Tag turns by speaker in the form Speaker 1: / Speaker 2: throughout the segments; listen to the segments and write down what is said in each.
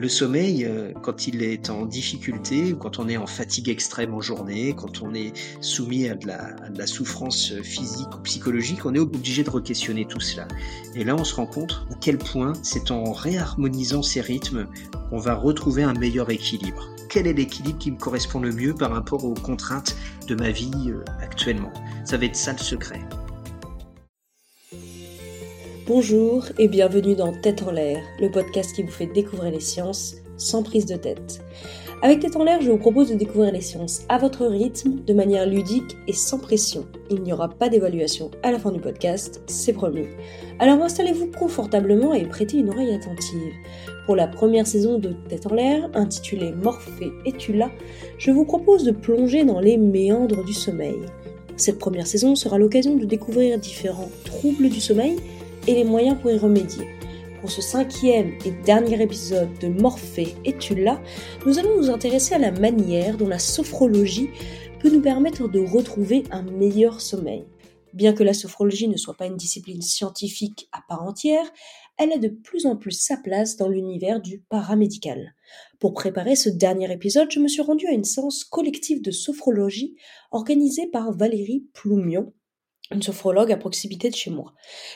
Speaker 1: Le sommeil, euh, quand il est en difficulté, quand on est en fatigue extrême en journée, quand on est soumis à de la, souffrance physique ou psychologique, on est obligé de re-questionner tout cela. Et là, on se rend compte à quel point c'est en réharmonisant ces rythmes qu'on va retrouver un meilleur équilibre. Quel est l'équilibre qui me correspond le mieux par rapport aux contraintes de ma vie euh, actuellement? Ça va être ça le secret.
Speaker 2: Bonjour et bienvenue dans Tête en l'air, le podcast qui vous fait découvrir les sciences sans prise de tête. Avec Tête en l'air, je vous propose de découvrir les sciences à votre rythme, de manière ludique et sans pression. Il n'y aura pas d'évaluation à la fin du podcast, c'est promis. Alors installez-vous confortablement et prêtez une oreille attentive. Pour la première saison de Tête en l'air, intitulée Morphée et tu là, je vous propose de plonger dans les méandres du sommeil. Cette première saison sera l'occasion de découvrir différents troubles du sommeil et les moyens pour y remédier. Pour ce cinquième et dernier épisode de Morphée et tu là, nous allons nous intéresser à la manière dont la sophrologie peut nous permettre de retrouver un meilleur sommeil. Bien que la sophrologie ne soit pas une discipline scientifique à part entière, elle a de plus en plus sa place dans l'univers du paramédical. Pour préparer ce dernier épisode, je me suis rendue à une séance collective de sophrologie organisée par Valérie Ploumion, une sophrologue à proximité de chez moi.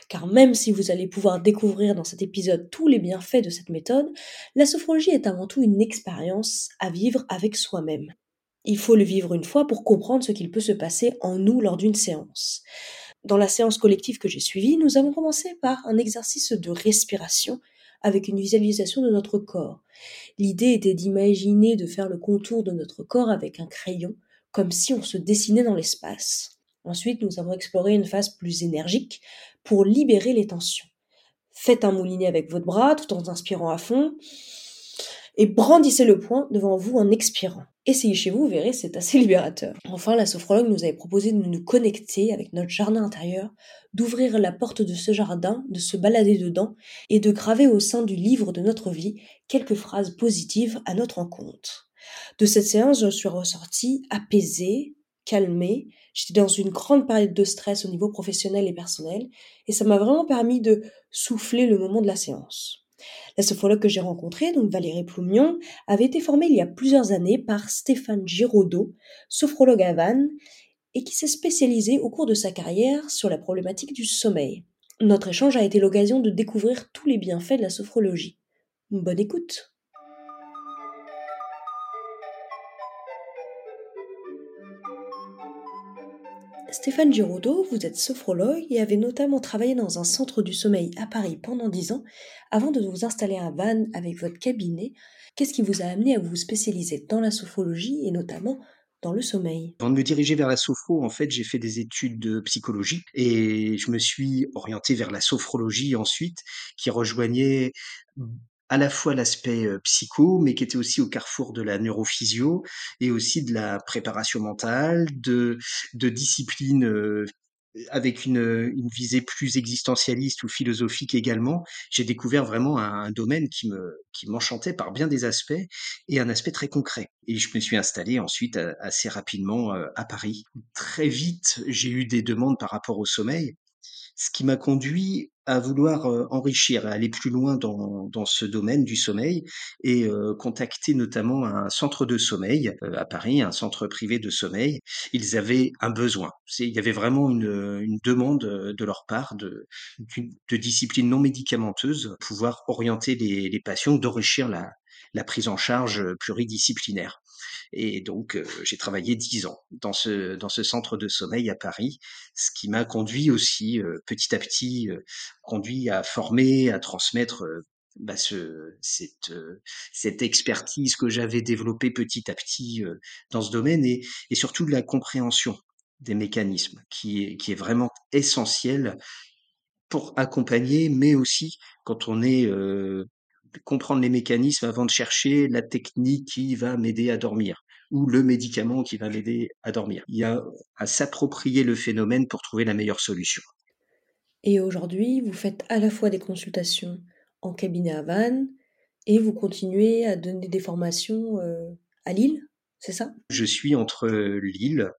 Speaker 2: Car même si vous allez pouvoir découvrir dans cet épisode tous les bienfaits de cette méthode, la sophrologie est avant tout une expérience à vivre avec soi-même. Il faut le vivre une fois pour comprendre ce qu'il peut se passer en nous lors d'une séance. Dans la séance collective que j'ai suivie, nous avons commencé par un exercice de respiration avec une visualisation de notre corps. L'idée était d'imaginer de faire le contour de notre corps avec un crayon, comme si on se dessinait dans l'espace. Ensuite, nous avons exploré une phase plus énergique pour libérer les tensions. Faites un moulinet avec votre bras tout en inspirant à fond et brandissez le poing devant vous en expirant. Essayez chez vous, vous verrez, c'est assez libérateur. Enfin, la sophrologue nous avait proposé de nous connecter avec notre jardin intérieur, d'ouvrir la porte de ce jardin, de se balader dedans et de graver au sein du livre de notre vie quelques phrases positives à notre encontre. De cette séance, je suis ressortie apaisée, calmée, J'étais dans une grande période de stress au niveau professionnel et personnel, et ça m'a vraiment permis de souffler le moment de la séance. La sophrologue que j'ai rencontrée, donc Valérie Ploumion, avait été formée il y a plusieurs années par Stéphane Giraudot, sophrologue à Vannes, et qui s'est spécialisé au cours de sa carrière sur la problématique du sommeil. Notre échange a été l'occasion de découvrir tous les bienfaits de la sophrologie. Bonne écoute Stéphane Giraudot, vous êtes sophrologue et avez notamment travaillé dans un centre du sommeil à Paris pendant dix ans avant de vous installer à Vannes avec votre cabinet. Qu'est-ce qui vous a amené à vous spécialiser dans la sophrologie et notamment dans le sommeil?
Speaker 1: Avant de me diriger vers la sophro, en fait, j'ai fait des études de psychologie et je me suis orienté vers la sophrologie ensuite, qui rejoignait à la fois l'aspect psycho, mais qui était aussi au carrefour de la neurophysio et aussi de la préparation mentale, de, de disciplines avec une, une, visée plus existentialiste ou philosophique également, j'ai découvert vraiment un, domaine qui me qui m'enchantait par bien des aspects et un aspect très concret. Et je me suis installé ensuite assez rapidement à Paris. Très vite, j'ai eu des demandes par rapport au sommeil ce qui m'a conduit à vouloir enrichir, à aller plus loin dans, dans ce domaine du sommeil et contacter notamment un centre de sommeil à Paris, un centre privé de sommeil. Ils avaient un besoin. Il y avait vraiment une, une demande de leur part de, de discipline non médicamenteuse, pouvoir orienter les, les patients, d'enrichir la, la prise en charge pluridisciplinaire. Et donc, euh, j'ai travaillé dix ans dans ce, dans ce centre de sommeil à Paris, ce qui m'a conduit aussi, euh, petit à petit, euh, conduit à former, à transmettre bah, ce, cette, cette expertise que j'avais développée petit à petit dans ce domaine et, surtout de la compréhension des mécanismes qui est, qui est vraiment essentiel pour accompagner, mais aussi quand on est comprendre les mécanismes avant de chercher la technique qui va m'aider à dormir ou le médicament qui va m'aider à dormir. Il y a à s'approprier le phénomène pour trouver la meilleure solution.
Speaker 2: Et aujourd'hui, vous faites à la fois des consultations en cabinet à Vannes et vous continuez à donner des formations euh, à Lille, c'est ça?
Speaker 1: Je suis entre Lille,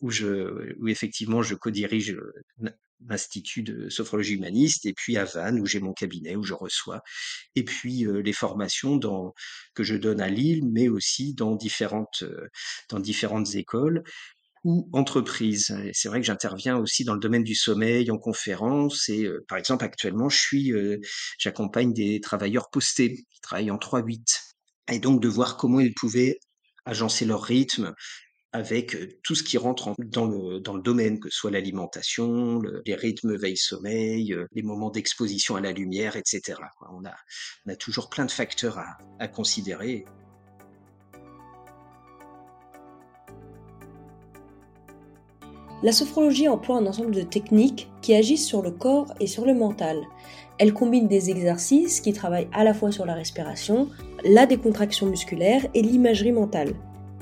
Speaker 1: où, je, où effectivement je co-dirige l'Institut de sophrologie humaniste, et puis à Vannes, où j'ai mon cabinet, où je reçois, et puis les formations que je donne à Lille, mais aussi dans différentes, dans différentes écoles ou entreprises. C'est vrai que j'interviens aussi dans le domaine du sommeil, en conférence, et par exemple actuellement, je suis, j'accompagne des travailleurs postés qui travaillent en 3-8, et donc de voir comment ils pouvaient agencer leur rythme, avec tout ce qui rentre dans le, domaine, que ce soit l'alimentation, le, les rythmes veille-sommeil, les moments d'exposition à la lumière, etc. On a, toujours plein de facteurs à considérer.
Speaker 2: La sophrologie emploie un ensemble de techniques qui agissent sur le corps et sur le mental. Elle combine des exercices qui travaillent à la fois sur la respiration, la décontraction musculaire et l'imagerie mentale.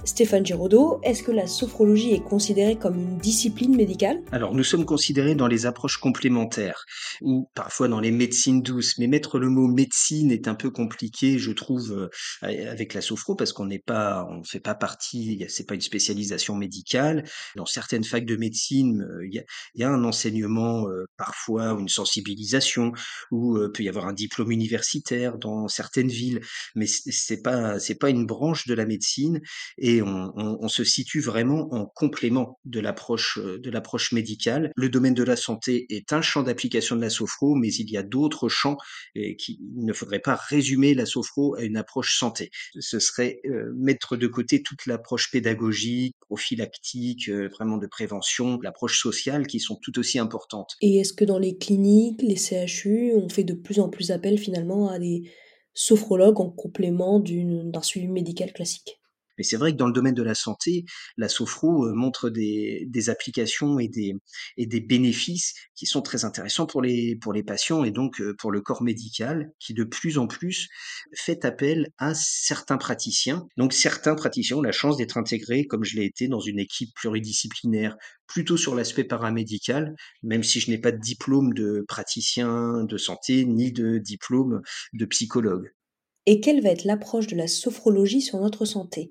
Speaker 2: Stéphane Giraudot, est-ce que la sophrologie est considérée comme une discipline médicale?
Speaker 1: Alors, nous sommes considérés dans les approches complémentaires ou parfois dans les médecines douces, mais mettre le mot médecine est un peu compliqué, je trouve, euh, avec la sophro parce qu'on n'est pas, on ne fait pas partie, c'est pas une spécialisation médicale. Dans certaines facs de médecine, euh, il y a, un enseignement euh, parfois une sensibilisation ou peut y avoir un diplôme universitaire dans certaines villes, mais c'est pas, c'est pas une branche de la médecine et on, se situe vraiment en complément de l'approche euh, de l'approche médicale. Le domaine de la santé est un champ d'application de la sophro, mais il y a d'autres champs et qui ne faudrait pas résumer la sophro à une approche santé. Ce serait euh, mettre de côté toute l'approche pédagogique, prophylactique, euh, vraiment de prévention, l'approche sociale qui sont tout aussi importantes.
Speaker 2: Et est-ce que dans les cliniques, les CHU, on fait de plus en plus appel finalement à des sophrologues en complément d'un suivi médical classique?
Speaker 1: Mais c'est vrai que dans le domaine de la santé, la sophro euh, montre des, applications et des, bénéfices qui sont très intéressants pour les, pour les patients et donc euh, pour le corps médical qui de plus en plus fait appel à certains praticiens. Donc certains praticiens ont la chance d'être intégrés, comme je l'ai été, dans une équipe pluridisciplinaire, plutôt sur l'aspect paramédical, même si je n'ai pas de diplôme de praticien de santé ni de diplôme de psychologue.
Speaker 2: Et quelle va être l'approche de la sophrologie sur notre santé?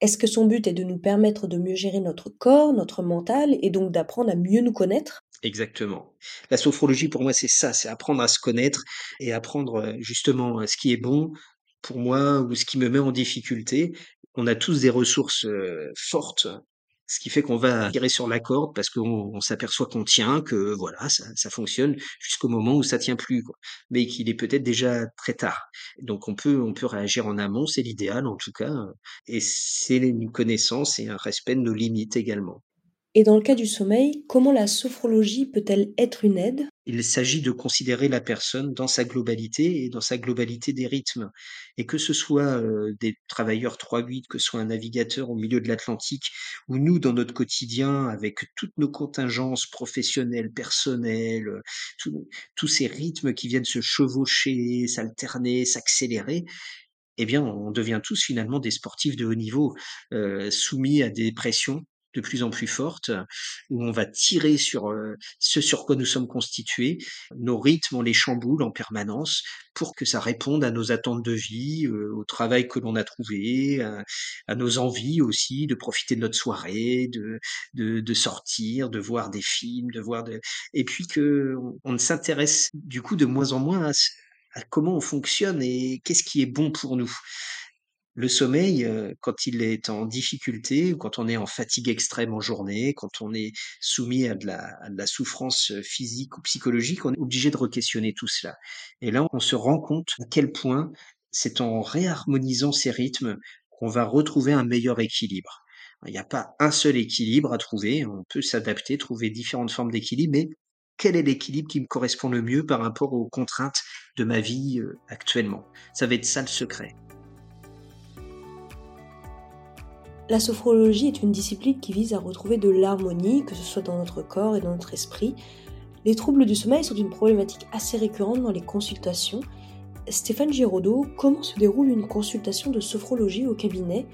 Speaker 2: Est-ce que son but est de nous permettre de mieux gérer notre corps, notre mental, et donc d'apprendre à mieux nous connaître?
Speaker 1: Exactement. La sophrologie, pour moi, c'est ça, c'est apprendre à se connaître et apprendre euh, justement euh, ce qui est bon pour moi ou ce qui me met en difficulté. On a tous des ressources euh, fortes ce qui fait qu'on va tirer sur la corde parce qu'on s'aperçoit qu'on tient, que voilà, ça, ça fonctionne jusqu'au moment où ça tient plus, quoi. mais qu'il est peut-être déjà très tard. Donc on peut, on peut réagir en amont, c'est l'idéal en tout cas, et c'est une connaissance et un respect de nos limites également.
Speaker 2: Et dans le cas du sommeil, comment la sophrologie peut-elle être une aide?
Speaker 1: Il s'agit de considérer la personne dans sa globalité et dans sa globalité des rythmes. Et que ce soit euh, des travailleurs 3-8, que ce soit un navigateur au milieu de l'Atlantique, ou nous dans notre quotidien avec toutes nos contingences professionnelles, personnelles, tous ces rythmes qui viennent se chevaucher, s'alterner, s'accélérer, eh bien, on devient tous finalement des sportifs de haut niveau, euh, soumis à des pressions de plus en plus forte, où on va tirer sur euh, ce sur quoi nous sommes constitués. Nos rythmes, on les chamboule en permanence pour que ça réponde à nos attentes de vie, euh, au travail que l'on a trouvé, à, nos envies aussi de profiter de notre soirée, de, de, de, sortir, de voir des films, de voir de... Et puis que on, s'intéresse du coup de moins en moins à comment on fonctionne et qu'est-ce qui est bon pour nous. Le sommeil, euh, quand il est en difficulté ou quand on est en fatigue extrême en journée, quand on est soumis à de la, souffrance euh, physique ou psychologique, on est obligé de re-questionner tout cela. Et là, on se rend compte à quel point c'est en réharmonisant ces rythmes qu'on va retrouver un meilleur équilibre. Il n'y a pas un seul équilibre à trouver, on peut s'adapter, trouver différentes formes d'équilibre, mais quel est l'équilibre qui me correspond le mieux par rapport aux contraintes de ma vie euh, actuellement? Ça va être ça le secret.
Speaker 2: La sophrologie est une discipline qui vise à retrouver de l'harmonie, que ce soit dans notre corps et dans notre esprit. Les troubles du sommeil sont une problématique assez récurrente dans les consultations. Stéphane Giraudot, comment se déroule une consultation de sophrologie au cabinet?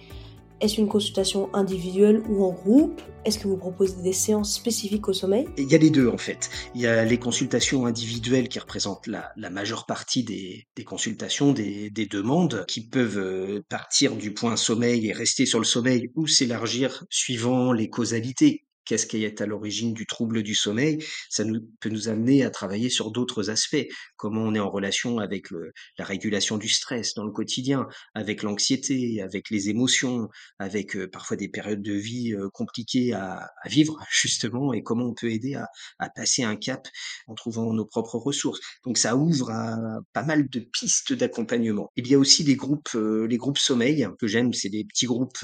Speaker 2: Est-ce une consultation individuelle ou en groupe? Est-ce que vous proposez des séances spécifiques au sommeil?
Speaker 1: Il y a les deux en fait. Il y a les consultations individuelles qui représentent la, majeure partie des, consultations, des, des, demandes, qui peuvent euh, partir du point sommeil et rester sur le sommeil ou s'élargir suivant les causalités qu'est-ce qui est à l'origine du trouble du sommeil, ça nous, peut nous amener à travailler sur d'autres aspects, comment on est en relation avec le, la régulation du stress dans le quotidien, avec l'anxiété, avec les émotions, avec euh, parfois des périodes de vie euh, compliquées à, à, vivre justement, et comment on peut aider à, à, passer un cap en trouvant nos propres ressources. Donc ça ouvre à pas mal de pistes d'accompagnement. Il y a aussi les groupes, euh, les groupes sommeil que j'aime, c'est des petits groupes,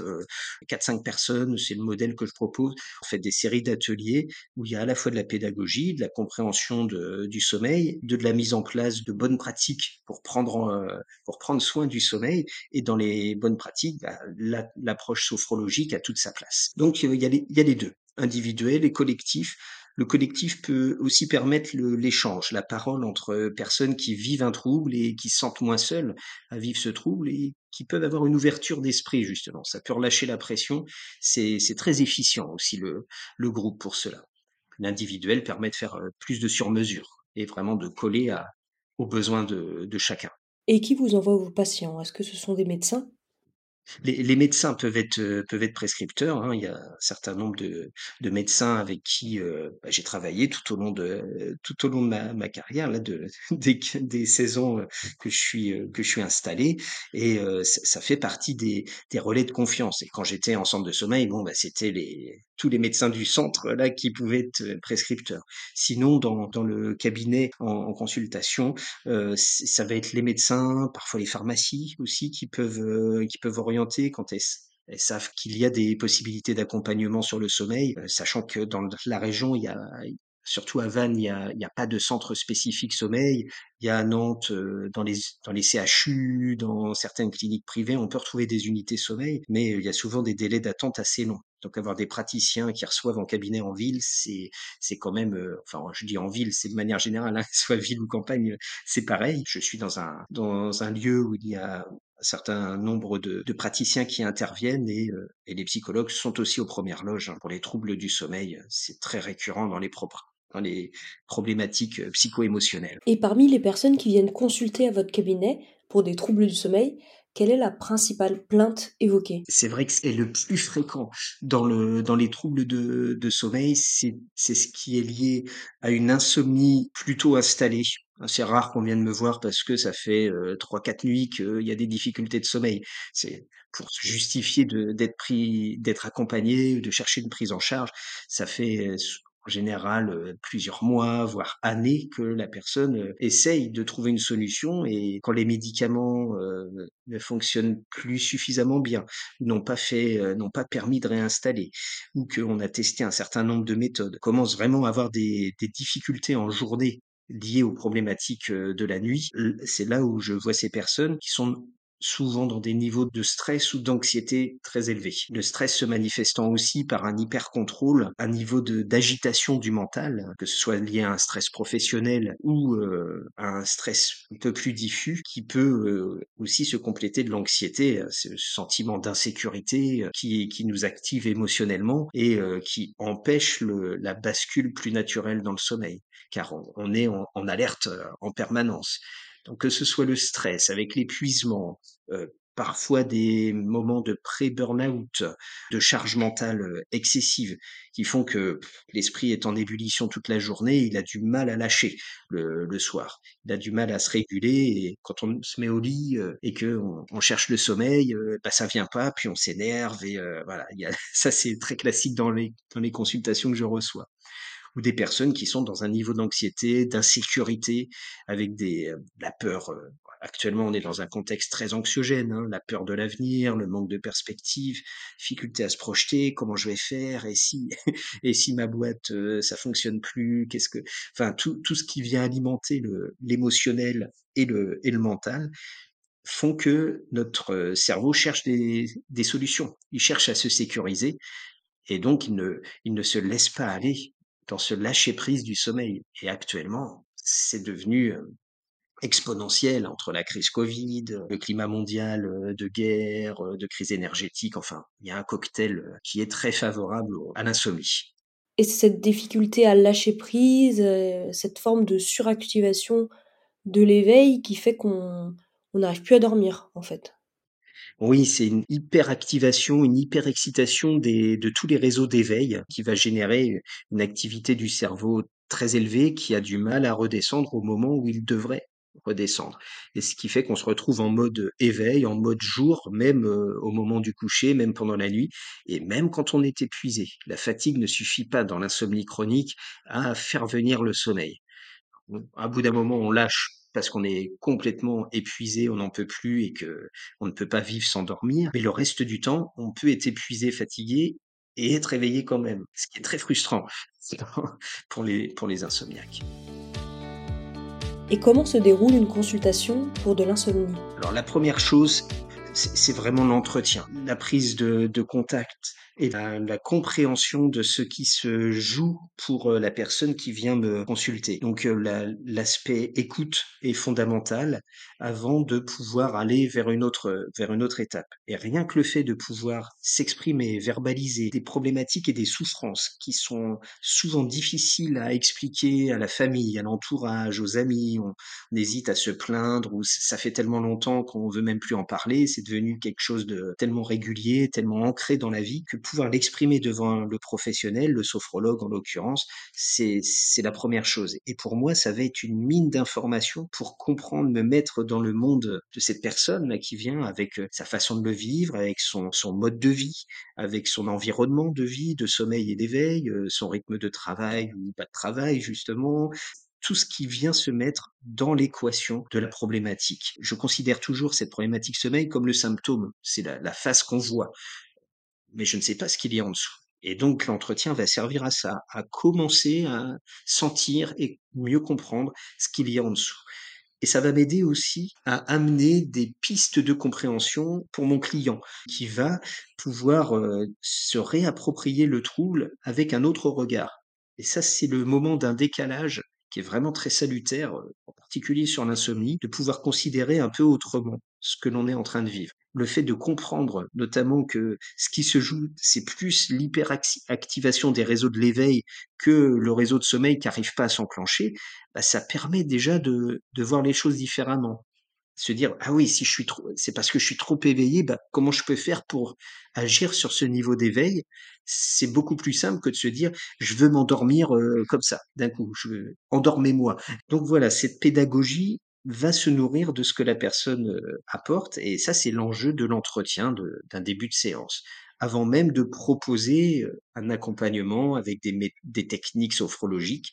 Speaker 1: 4-5 personnes, c'est le modèle que je propose. Des séries d'ateliers où il y a à la fois de la pédagogie, de la compréhension du sommeil, de, de, la mise en place de bonnes pratiques pour prendre, euh, pour prendre soin du sommeil. Et dans les bonnes pratiques, bah, l'approche sophrologique a toute sa place. Donc il y a les, il y a les deux, individuel et collectif. Le collectif peut aussi permettre l'échange, la parole entre personnes qui vivent un trouble et qui se sentent moins seules à vivre ce trouble et qui peuvent avoir une ouverture d'esprit, justement. Ça peut relâcher la pression. C'est très efficient aussi le, groupe pour cela. L'individuel permet de faire plus de sur-mesure et vraiment de coller aux besoins de chacun.
Speaker 2: Et qui vous envoie vos patients? Est-ce que ce sont des médecins?
Speaker 1: Les, les, médecins peuvent être peuvent être prescripteurs. Hein. Il y a un certain nombre de, de médecins avec qui euh, bah, j'ai travaillé tout au long de tout au long de ma, ma carrière là, de, des, des saisons que je suis que je suis installé et euh, ça, ça, fait partie des, des relais de confiance. Et quand j'étais en centre de sommeil, bon bah c'était les tous les médecins du centre là qui pouvaient être prescripteurs. Sinon, dans, dans le cabinet en, en consultation, euh, ça va être les médecins, parfois les pharmacies aussi qui peuvent qui peuvent orienter quand elles, savent qu'il y a des possibilités d'accompagnement sur le sommeil, euh, sachant que dans la région, il y a, surtout à Vannes, il n'y a, pas de centre spécifique sommeil. Il y a à Nantes, euh, dans les, dans les CHU, dans certaines cliniques privées, on peut retrouver des unités sommeil, mais il y a souvent des délais d'attente assez longs. Donc avoir des praticiens qui reçoivent en cabinet en ville, c'est quand même, euh, enfin je dis en ville, c'est de manière générale, hein, soit ville ou campagne, c'est pareil. Je suis dans un lieu où il y a un certain nombre de, praticiens qui interviennent et, euh, et, les psychologues sont aussi aux premières loges hein, pour les troubles du sommeil. C'est très récurrent dans les propres dans les problématiques euh, psycho-émotionnelles.
Speaker 2: Et parmi les personnes qui viennent consulter à votre cabinet pour des troubles du sommeil, quelle est la principale plainte évoquée?
Speaker 1: C'est vrai que c'est le plus fréquent dans, le, dans les troubles de, de sommeil, c'est ce qui est lié à une insomnie plutôt installée. C'est rare qu'on vienne me voir parce que ça fait euh, trois, quatre nuits qu'il y a des difficultés de sommeil. C'est pour se justifier d'être pris, d'être accompagné, de chercher une prise en charge. Ça fait euh, en général euh, plusieurs mois, voire années, que la personne euh, essaye de trouver une solution et quand les médicaments euh, ne fonctionnent plus suffisamment bien, n'ont pas fait, n'ont pas permis de réinstaller, ou qu'on a testé un certain nombre de méthodes, commence vraiment à avoir des, des difficultés en journée liées aux problématiques de la nuit, c'est là où je vois ces personnes qui sont souvent dans des niveaux de stress ou d'anxiété très élevés. Le stress se manifestant aussi par un hyper-contrôle, un niveau d'agitation du mental, que ce soit lié à un stress professionnel ou euh, à un stress un peu plus diffus, qui peut euh, aussi se compléter de l'anxiété, ce sentiment d'insécurité euh, qui, qui nous active émotionnellement et euh, qui empêche la bascule plus naturelle dans le sommeil, car on, est en, alerte euh, en permanence. Donc que ce soit le stress avec l'épuisement, euh, parfois des moments de pré-burnout, de charge mentale euh, excessive, qui font que l'esprit est en ébullition toute la journée, il a du mal à lâcher le, le, soir, il a du mal à se réguler, et quand on se met au lit euh, et que on, cherche le sommeil, euh, bah ça vient pas, puis on s'énerve, et euh, voilà, y a, ça c'est très classique dans les, dans les consultations que je reçois ou des personnes qui sont dans un niveau d'anxiété, d'insécurité, avec des, euh, la peur. Euh, actuellement, on est dans un contexte très anxiogène, hein, la peur de l'avenir, le manque de perspective, difficulté à se projeter, comment je vais faire, et si, et si ma boîte, euh, ça fonctionne plus, qu'est-ce que, enfin, tout, tout ce qui vient alimenter l'émotionnel et le, et le mental font que notre cerveau cherche des, des solutions. Il cherche à se sécuriser et donc il ne, il ne se laisse pas aller dans ce lâcher-prise du sommeil. Et actuellement, c'est devenu euh, exponentiel entre la crise Covid, le climat mondial euh, de guerre, euh, de crise énergétique, enfin, il y a un cocktail qui est très favorable à l'insomnie.
Speaker 2: Et cette difficulté à lâcher prise, cette forme de suractivation de l'éveil qui fait qu'on n'arrive plus à dormir, en fait.
Speaker 1: Oui, c'est une hyperactivation, une hyperexcitation des de tous les réseaux d'éveil qui va générer une activité du cerveau très élevée qui a du mal à redescendre au moment où il devrait redescendre et ce qui fait qu'on se retrouve en mode éveil, en mode jour, même, heu, au moment du coucher, même pendant la nuit et même quand on est épuisé. La fatigue ne suffit pas dans l'insomnie chronique à faire venir le sommeil. À bout d'un moment, on lâche parce qu'on est complètement épuisé, on n'en peut plus et que on ne peut pas vivre sans dormir. Mais le reste du temps, on peut être épuisé, fatigué et être réveillé quand même, ce qui est très frustrant pour les, pour les insomniaques.
Speaker 2: Et comment se déroule une consultation pour de l'insomnie?
Speaker 1: Alors la première chose, c'est vraiment l'entretien, la prise de, de contact et la, compréhension de ce qui se joue pour euh, la personne qui vient me consulter. Donc euh, l'aspect écoute est fondamental avant de pouvoir aller vers une autre vers une autre étape. Et rien que le fait de pouvoir s'exprimer, verbaliser des problématiques et des souffrances qui sont souvent difficiles à expliquer à la famille, à l'entourage, aux amis, on, on, hésite à se plaindre ou ça fait tellement longtemps qu'on veut même plus en parler, c'est devenu quelque chose de tellement régulier, tellement ancré dans la vie que pouvoir l'exprimer devant le professionnel, le sophrologue en l'occurrence, c'est la première chose. Et pour moi, ça va être une mine d'informations pour comprendre, me mettre dans le monde de cette personne là qui vient avec euh, sa façon de le vivre, avec son, mode de vie, avec son environnement de vie, de sommeil et d'éveil, euh, son rythme de travail ou pas de travail justement, tout ce qui vient se mettre dans l'équation de la problématique. Je considère toujours cette problématique sommeil comme le symptôme, c'est la face qu'on voit mais je ne sais pas ce qu'il y a en dessous. Et donc l'entretien va servir à ça, à commencer à sentir et mieux comprendre ce qu'il y a en dessous. Et ça va m'aider aussi à amener des pistes de compréhension pour mon client, qui va pouvoir euh, se réapproprier le trouble avec un autre regard. Et ça, c'est le moment d'un décalage qui est vraiment très salutaire, en particulier sur l'insomnie, de pouvoir considérer un peu autrement ce que l'on est en train de vivre. Le fait de comprendre notamment que ce qui se joue, c'est plus l'hyperactivation des réseaux de l'éveil que le réseau de sommeil qui n'arrive pas à s'enclencher, bah, ça permet déjà de, voir les choses différemment. Se dire ah oui si je suis trop c'est parce que je suis trop éveillé bah comment je peux faire pour agir sur ce niveau d'éveil? C'est beaucoup plus simple que de se dire je veux m'endormir euh, comme ça d'un coup je veux endormez-moi. Donc voilà cette pédagogie va se nourrir de ce que la personne euh, apporte et ça c'est l'enjeu de l'entretien d'un début de séance avant même de proposer euh, un accompagnement avec des, techniques sophrologiques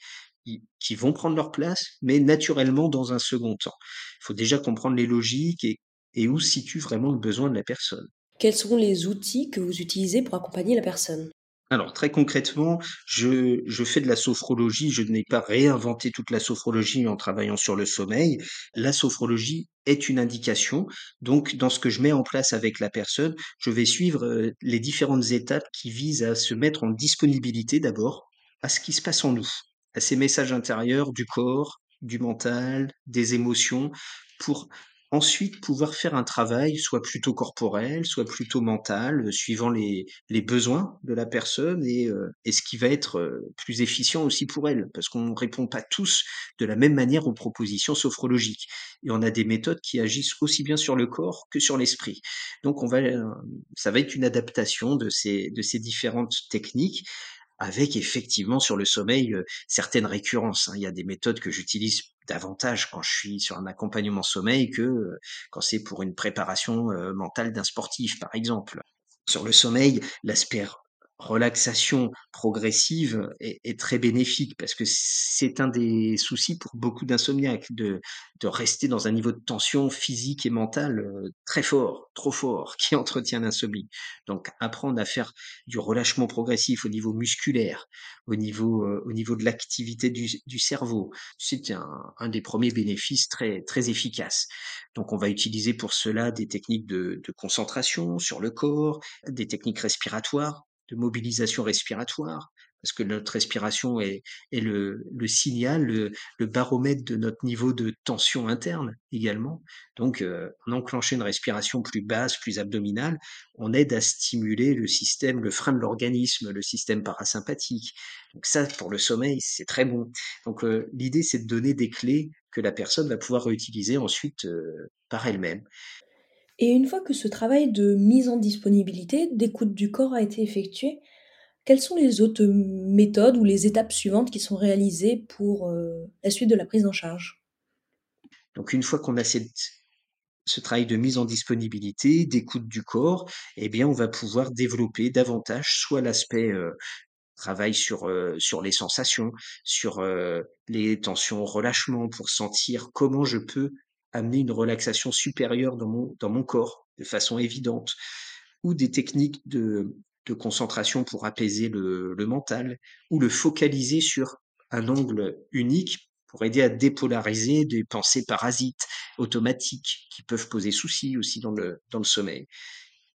Speaker 1: qui vont prendre leur place, mais naturellement dans un second temps. Il faut déjà comprendre les logiques et, et où situe vraiment le besoin de la personne.
Speaker 2: Quels sont les outils que vous utilisez pour accompagner la personne?
Speaker 1: Alors très concrètement, je, fais de la sophrologie, je n'ai pas réinventé toute la sophrologie en travaillant sur le sommeil. La sophrologie est une indication. Donc dans ce que je mets en place avec la personne, je vais suivre euh, les différentes étapes qui visent à se mettre en disponibilité d'abord à ce qui se passe en nous à ces messages intérieurs du corps, du mental, des émotions, pour ensuite pouvoir faire un travail soit plutôt corporel, soit plutôt mental, euh, suivant les, les besoins de la personne et, euh, ce qui va être euh, plus efficient aussi pour elle, parce qu'on ne répond pas tous de la même manière aux propositions sophrologiques. Et on a des méthodes qui agissent aussi bien sur le corps que sur l'esprit. Donc on va, ça va être une adaptation de ces, de ces différentes techniques avec effectivement sur le sommeil euh, certaines récurrences. Hein. Il y a des méthodes que j'utilise davantage quand je suis sur un accompagnement sommeil que euh, quand c'est pour une préparation euh, mentale d'un sportif, par exemple. Sur le sommeil, l'aspect relaxation progressive est, très bénéfique parce que c'est un des soucis pour beaucoup d'insomniaques de, de rester dans un niveau de tension physique et mentale euh, très fort, trop fort, qui entretient l'insomnie. Donc apprendre à faire du relâchement progressif au niveau musculaire, au niveau, euh, au niveau de l'activité du, du, cerveau, c'est un, un, des premiers bénéfices très, très efficaces. Donc on va utiliser pour cela des techniques de, de concentration sur le corps, des techniques respiratoires de mobilisation respiratoire, parce que notre respiration est, le, signal, le, le, baromètre de notre niveau de tension interne également. Donc, euh, en enclenchant une respiration plus basse, plus abdominale, on aide à stimuler le système, le frein de l'organisme, le système parasympathique. Donc ça, pour le sommeil, c'est très bon. Donc euh, l'idée, c'est de donner des clés que la personne va pouvoir réutiliser ensuite euh, par elle-même.
Speaker 2: Et une fois que ce travail de mise en disponibilité, d'écoute du corps a été effectué, quelles sont les autres méthodes ou les étapes suivantes qui sont réalisées pour euh, la suite de la prise en charge?
Speaker 1: Donc une fois qu'on a cette, ce travail de mise en disponibilité, d'écoute du corps, eh bien on va pouvoir développer davantage soit l'aspect euh, travail sur euh, sur les sensations, sur les tensions, relâchement pour sentir comment je peux amener une relaxation supérieure dans mon corps de façon évidente ou des techniques de concentration pour apaiser le, mental ou le focaliser sur un angle unique pour aider à dépolariser des pensées parasites automatiques qui peuvent poser souci aussi dans le sommeil.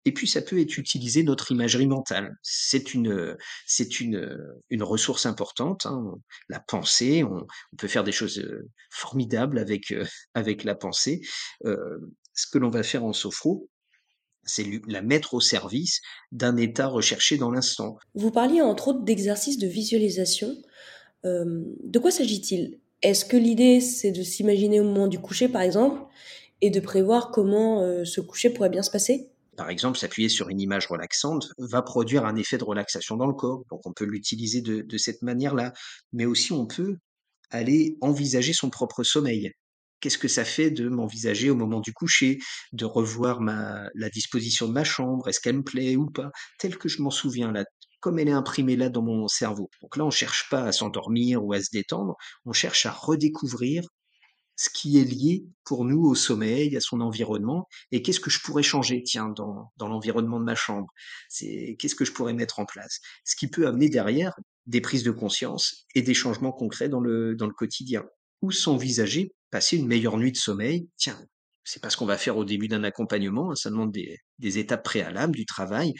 Speaker 1: Et puis ça peut être utilisé notre imagerie mentale. C'est une, c'est une, une ressource importante. Hein. La pensée, on, peut faire des choses euh, formidables avec euh, avec la pensée. Euh, ce que l'on va faire en sophro, c'est la mettre au service d'un état recherché dans l'instant.
Speaker 2: Vous parliez entre autres d'exercices de visualisation. Euh, de quoi s'agit-il? Est-ce que l'idée c'est de s'imaginer au moment du coucher par exemple et de prévoir comment euh, ce coucher pourrait bien se passer?
Speaker 1: Par exemple, s'appuyer sur une image relaxante va produire un effet de relaxation dans le corps. Donc on peut l'utiliser de, cette manière-là. Mais aussi on peut aller envisager son propre sommeil. Qu'est-ce que ça fait de m'envisager au moment du coucher, de revoir la disposition de ma chambre, est-ce qu'elle me plaît ou pas, tel que je m'en souviens là, comme elle est imprimée là dans mon cerveau. Donc là, on cherche pas à s'endormir ou à se détendre, on cherche à redécouvrir ce qui est lié pour nous au sommeil, à son environnement, et qu'est-ce que je pourrais changer, tiens, dans, l'environnement de ma chambre? Qu'est-ce que je pourrais mettre en place? Ce qui peut amener derrière des prises de conscience et des changements concrets dans le, dans le quotidien. Ou s'envisager passer une meilleure nuit de sommeil? Tiens, c'est pas ce qu'on va faire au début d'un accompagnement, hein, ça demande des, des étapes préalables, du travail,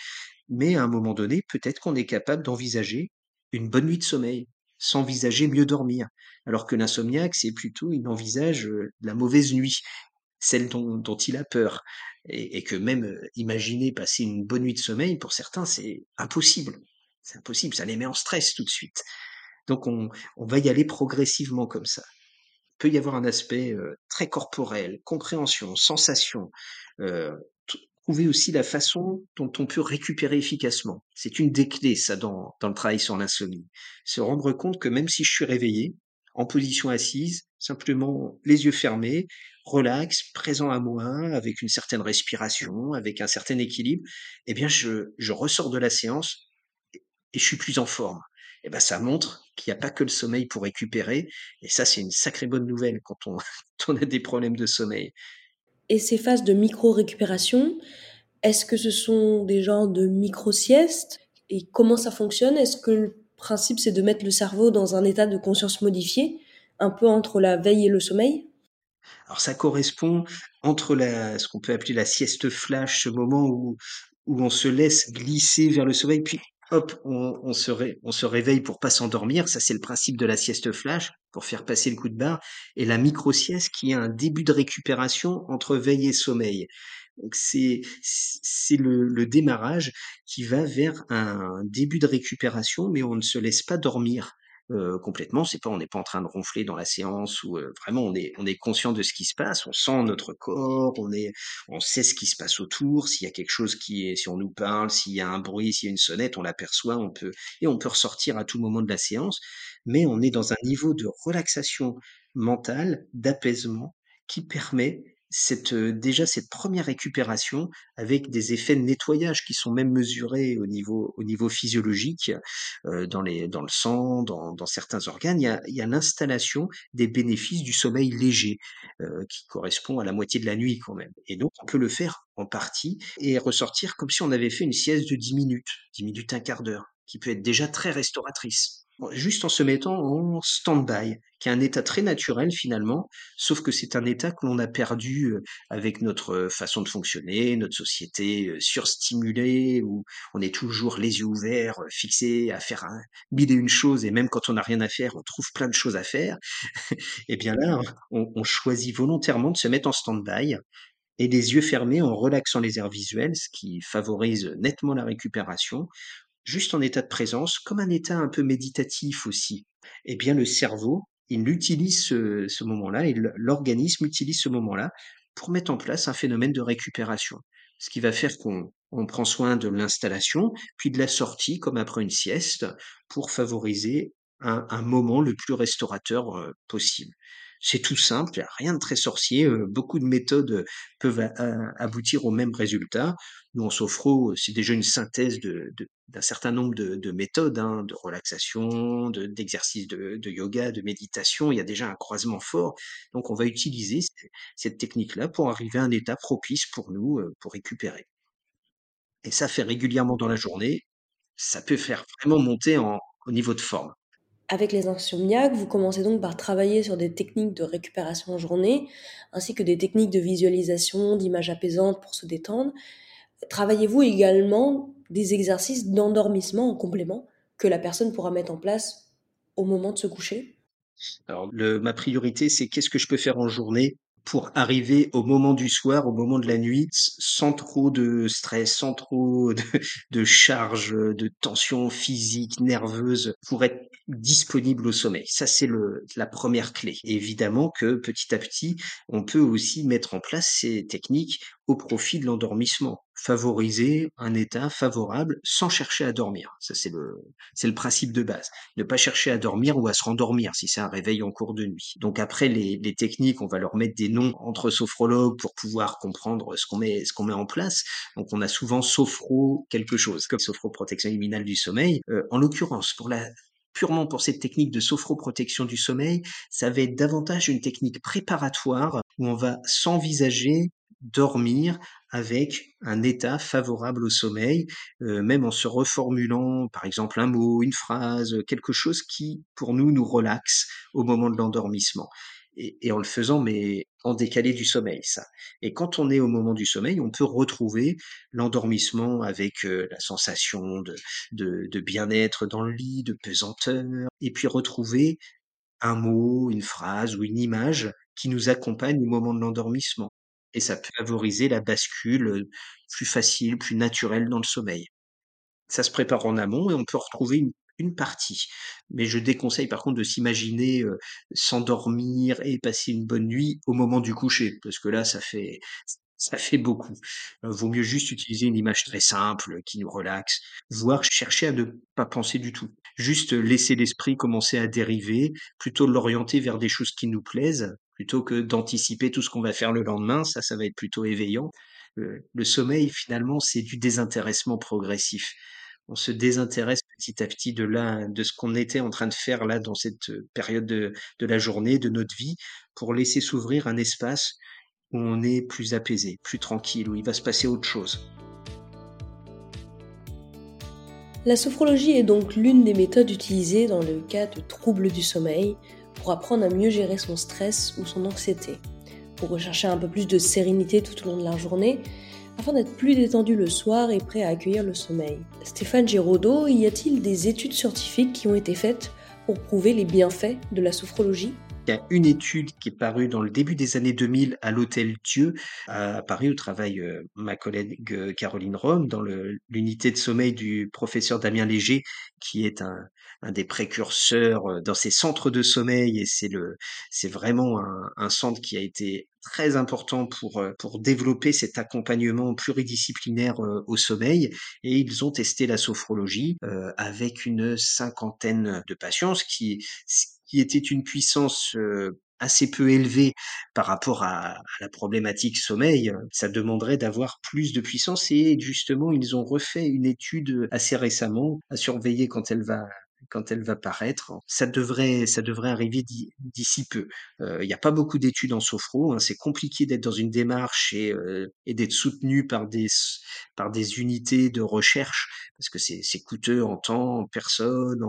Speaker 1: mais à un moment donné, peut-être qu'on est capable d'envisager une bonne nuit de sommeil, s'envisager mieux dormir. Alors que l'insomniaque, c'est plutôt, il envisage euh, la mauvaise nuit, celle dont, il a peur. Et, que même euh, imaginer passer une bonne nuit de sommeil, pour certains, c'est impossible. C'est impossible, ça les met en stress tout de suite. Donc on, on va y aller progressivement comme ça. Il peut y avoir un aspect euh, très corporel, compréhension, sensation, trouver aussi la façon dont on peut récupérer efficacement. C'est une des clés, ça, dans, le travail sur l'insomnie. Se rendre compte que même si je suis réveillé, en position assise, simplement les yeux fermés, relax, présent à moi, avec une certaine respiration, avec un certain équilibre, eh bien, je, ressors de la séance et je suis plus en forme. Eh ben, ça montre qu'il n'y a pas que le sommeil pour récupérer. Et ça, c'est une sacrée bonne nouvelle quand on a des problèmes de sommeil.
Speaker 2: Et ces phases de micro-récupération, est-ce que ce sont des genres de micro-siestes Et comment ça fonctionne? Est-ce que le principe, c'est de mettre le cerveau dans un état de conscience modifié, un peu entre la veille et le sommeil?
Speaker 1: Alors ça correspond entre ce qu'on peut appeler la sieste flash, ce moment où, où on se laisse glisser vers le sommeil, puis hop, on, se, réveille pour pas s'endormir. Ça, c'est le principe de la sieste flash, pour faire passer le coup de barre. Et la micro-sieste qui est un début de récupération entre veille et sommeil. Donc c'est le, démarrage qui va vers un début de récupération, mais on ne se laisse pas dormir euh, complètement. C'est pas on n'est pas en train de ronfler dans la séance ou euh, vraiment on est on est conscient de ce qui se passe, on sent notre corps, on est on sait ce qui se passe autour. S'il y a quelque chose qui est, si on nous parle, s'il y a un bruit, s'il y a une sonnette, on l'aperçoit, on peut et on peut ressortir à tout moment de la séance. Mais on est dans un niveau de relaxation mentale, d'apaisement qui permet cette, déjà cette première récupération avec des effets de nettoyage qui sont même mesurés au niveau, au niveau physiologique, euh, dans, les, dans le sang, dans, dans certains organes, il y a, il y a l'installation des bénéfices du sommeil léger, euh, qui correspond à la moitié de la nuit quand même. Et donc on peut le faire en partie et ressortir comme si on avait fait une sieste de 10 minutes, 10 minutes, un quart d'heure, qui peut être déjà très restauratrice juste en se mettant en stand-by, qui est un état très naturel finalement, sauf que c'est un état que l'on a perdu euh, avec notre euh, façon de fonctionner, notre société euh, surstimulée, où on est toujours les yeux ouverts, fixés à faire un, mille et une choses, et même quand on n'a rien à faire, on trouve plein de choses à faire. et eh bien là, on, on choisit volontairement de se mettre en stand-by, et les yeux fermés en relaxant les aires visuelles, ce qui favorise nettement la récupération, juste en état de présence, comme un état un peu méditatif aussi, eh bien le cerveau, il utilise ce, moment-là, l'organisme utilise ce moment-là pour mettre en place un phénomène de récupération. Ce qui va faire qu'on on prend soin de l'installation, puis de la sortie comme après une sieste, pour favoriser un, moment le plus restaurateur euh, possible. C'est tout simple, rien de très sorcier. euh, beaucoup de méthodes peuvent a- aboutir au même résultat. Nous, en sophro, c'est déjà une synthèse d'un certain nombre de, de méthodes, hein, de relaxation, de, d'exercices de, yoga, de méditation. Il y a déjà un croisement fort. Donc, on va utiliser cette technique-là pour arriver à un état propice pour nous, euh, pour récupérer. Et ça fait régulièrement dans la journée, ça peut faire vraiment monter au niveau de forme.
Speaker 2: Avec les insomniaques, vous commencez donc par travailler sur des techniques de récupération en journée, ainsi que des techniques de visualisation, d'images apaisantes pour se détendre. Travaillez-vous également des exercices d'endormissement en complément que la personne pourra mettre en place au moment de se coucher?
Speaker 1: Alors, ma priorité, c'est qu'est-ce que je peux faire en journée pour arriver au moment du soir, au moment de la nuit, sans trop de stress, sans trop de, de charge, de tension physique, nerveuse, pour être disponible au sommeil. Ça, c'est le, la première clé. Évidemment que petit à petit, on peut aussi mettre en place ces techniques au profit de l'endormissement, favoriser un état favorable sans chercher à dormir. Ça, c'est le, c'est le principe de base ne pas chercher à dormir ou à se rendormir si c'est un réveil en cours de nuit. Donc après les, les techniques, on va leur mettre des noms entre sophrologues pour pouvoir comprendre ce qu'on met, ce qu'on met en place. Donc on a souvent sophro quelque chose, comme sophro protection liminale du sommeil. Euh, en l'occurrence, pour la purement pour cette technique de sophroprotection du sommeil, ça va être davantage une technique préparatoire où on va s'envisager dormir avec un état favorable au sommeil euh, même en se reformulant, par exemple, un mot, une phrase, quelque chose qui, pour nous, nous relaxe au moment de l'endormissement. Et, en le faisant, mais en décalé du sommeil, ça. Et quand on est au moment du sommeil, on peut retrouver l'endormissement avec euh, la sensation de, de, bien-être dans le lit, de pesanteur, et puis retrouver un mot, une phrase ou une image qui nous accompagne au moment de l'endormissement. Et ça peut favoriser la bascule plus facile, plus naturelle dans le sommeil. Ça se prépare en amont et on peut retrouver une, une partie. Mais je déconseille par contre de s'imaginer euh, s'endormir et passer une bonne nuit au moment du coucher, parce que là, ça fait, ça fait beaucoup. Vaut mieux juste utiliser une image très simple qui nous relaxe, voire chercher à ne pas penser du tout. Juste laisser l'esprit commencer à dériver, plutôt l'orienter vers des choses qui nous plaisent, plutôt que d'anticiper tout ce qu'on va faire le lendemain. Ça, ça va être plutôt éveillant. Le sommeil, finalement, c'est du désintéressement progressif on se désintéresse petit à petit de là, de ce qu'on était en train de faire là dans cette période de, de la journée, de notre vie, pour laisser s'ouvrir un espace où on est plus apaisé, plus tranquille, où il va se passer autre chose.
Speaker 2: La sophrologie est donc l'une des méthodes utilisées dans le cas de troubles du sommeil pour apprendre à mieux gérer son stress ou son anxiété, pour rechercher un peu plus de sérénité tout au long de la journée, afin d'être plus détendu le soir et prêt à accueillir le sommeil. Stéphane Giraudot, y a-t-il des études scientifiques qui ont été faites pour prouver les bienfaits de la sophrologie?
Speaker 1: Il y a une étude qui est parue dans le début des années 2000 à l'Hôtel Dieu, a paru au travail euh, ma collègue euh, Caroline Rome dans l'unité de sommeil du professeur Damien Léger, qui est un, des précurseurs euh, dans ces centres de sommeil. Et c'est vraiment un, centre qui a été très important pour, pour développer cet accompagnement pluridisciplinaire au sommeil. Et ils ont testé la sophrologie avec une cinquantaine de patients, ce qui, qui était une puissance assez peu élevée par rapport à, à la problématique sommeil. Ça demanderait d'avoir plus de puissance et justement ils ont refait une étude assez récemment à surveiller quand elle va quand elle va paraître. Ça devrait, ça devrait arriver d'i- d'ici peu. Euh, Il n'y a pas beaucoup d'études en sophro. hein. C'est compliqué d'être dans une démarche et, euh, d'être soutenu par des, par des unités de recherche parce que c'est coûteux en temps, en personne,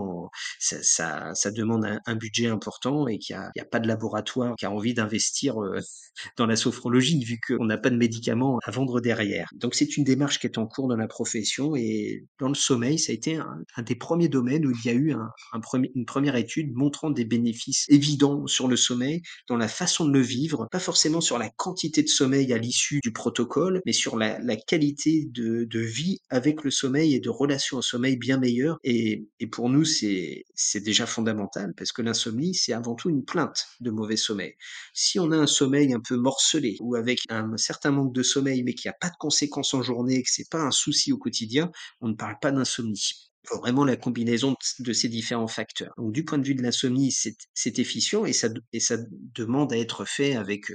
Speaker 1: ça, ça, demande un, budget important et qu'il n'y a, a pas de laboratoire qui a envie d'investir euh, dans la sophrologie vu qu'on n'a pas de médicaments à vendre derrière. Donc c'est une démarche qui est en cours dans la profession et dans le sommeil, ça a été un des premiers domaines où il y a eu une première étude montrant des bénéfices évidents sur le sommeil, dans la façon de le vivre, pas forcément sur la quantité de sommeil à l'issue du protocole, mais sur la, qualité de, vie avec le sommeil et de relations au sommeil bien meilleures. Et, et pour nous, c'est déjà fondamental parce que l'insomnie, c'est avant tout une plainte de mauvais sommeil. Si on a un sommeil un peu morcelé ou avec un certain manque de sommeil, mais qui n'a pas de conséquences en journée, que c'est pas un souci au quotidien, on ne parle pas d'insomnie. Vraiment la combinaison de ces différents facteurs. Donc, du point de vue de l'insomnie, c'est efficient et ça, et ça demande à être fait avec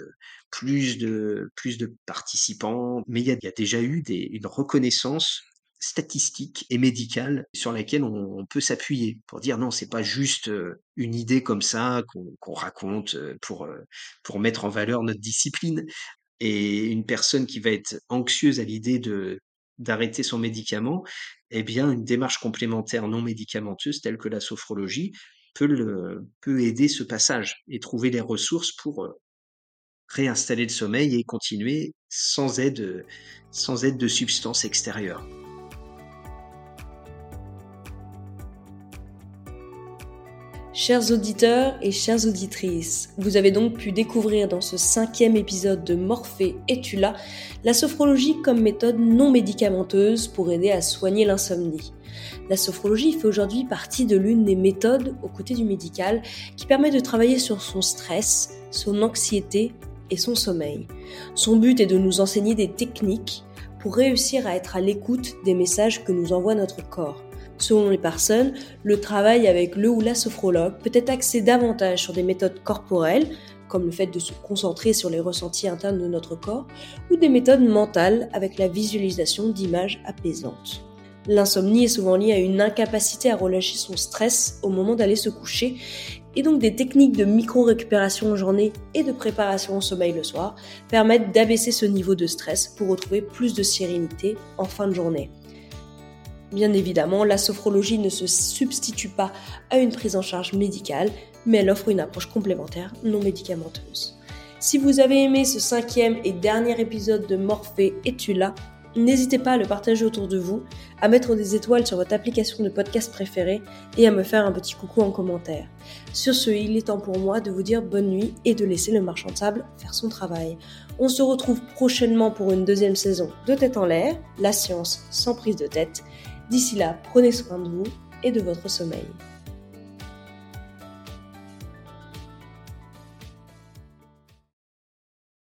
Speaker 1: plus de, plus de participants. Mais il y a, déjà eu une reconnaissance statistique et médicale sur laquelle on, peut s'appuyer pour dire non, c'est pas juste une idée comme ça qu'on raconte pour, pour mettre en valeur notre discipline. Et une personne qui va être anxieuse à l'idée de d'arrêter son médicament, eh bien, une démarche complémentaire non médicamenteuse telle que la sophrologie peut, aider ce passage et trouver les ressources pour réinstaller le sommeil et continuer sans aide, sans aide de substances extérieures.
Speaker 2: Chers auditeurs et chères auditrices, vous avez donc pu découvrir dans ce cinquième épisode de Morphée et Tula la sophrologie comme méthode non médicamenteuse pour aider à soigner l'insomnie. La sophrologie fait aujourd'hui partie de l'une des méthodes aux côtés du médical qui permet de travailler sur son stress, son anxiété et son sommeil. Son but est de nous enseigner des techniques pour réussir à être à l'écoute des messages que nous envoie notre corps. Selon les personnes, le travail avec le ou la sophrologue peut être axé davantage sur des méthodes corporelles, comme le fait de se concentrer sur les ressentis internes de notre corps, ou des méthodes mentales avec la visualisation d'images apaisantes. L'insomnie est souvent liée à une incapacité à relâcher son stress au moment d'aller se coucher, et donc des techniques de micro-récupération en journée et de préparation au sommeil le soir permettent d'abaisser ce niveau de stress pour retrouver plus de sérénité en fin de journée. Bien évidemment, la sophrologie ne se substitue pas à une prise en charge médicale, mais elle offre une approche complémentaire non médicamenteuse. Si vous avez aimé ce cinquième et dernier épisode de Morphée et tu là, n'hésitez pas à le partager autour de vous, à mettre des étoiles sur votre application de podcast préférée et à me faire un petit coucou en commentaire. Sur ce, il est temps pour moi de vous dire bonne nuit et de laisser le marchand de sable faire son travail. On se retrouve prochainement pour une deuxième saison de Tête en l'air, la science sans prise de tête. D'ici là, prenez soin de vous et de votre sommeil.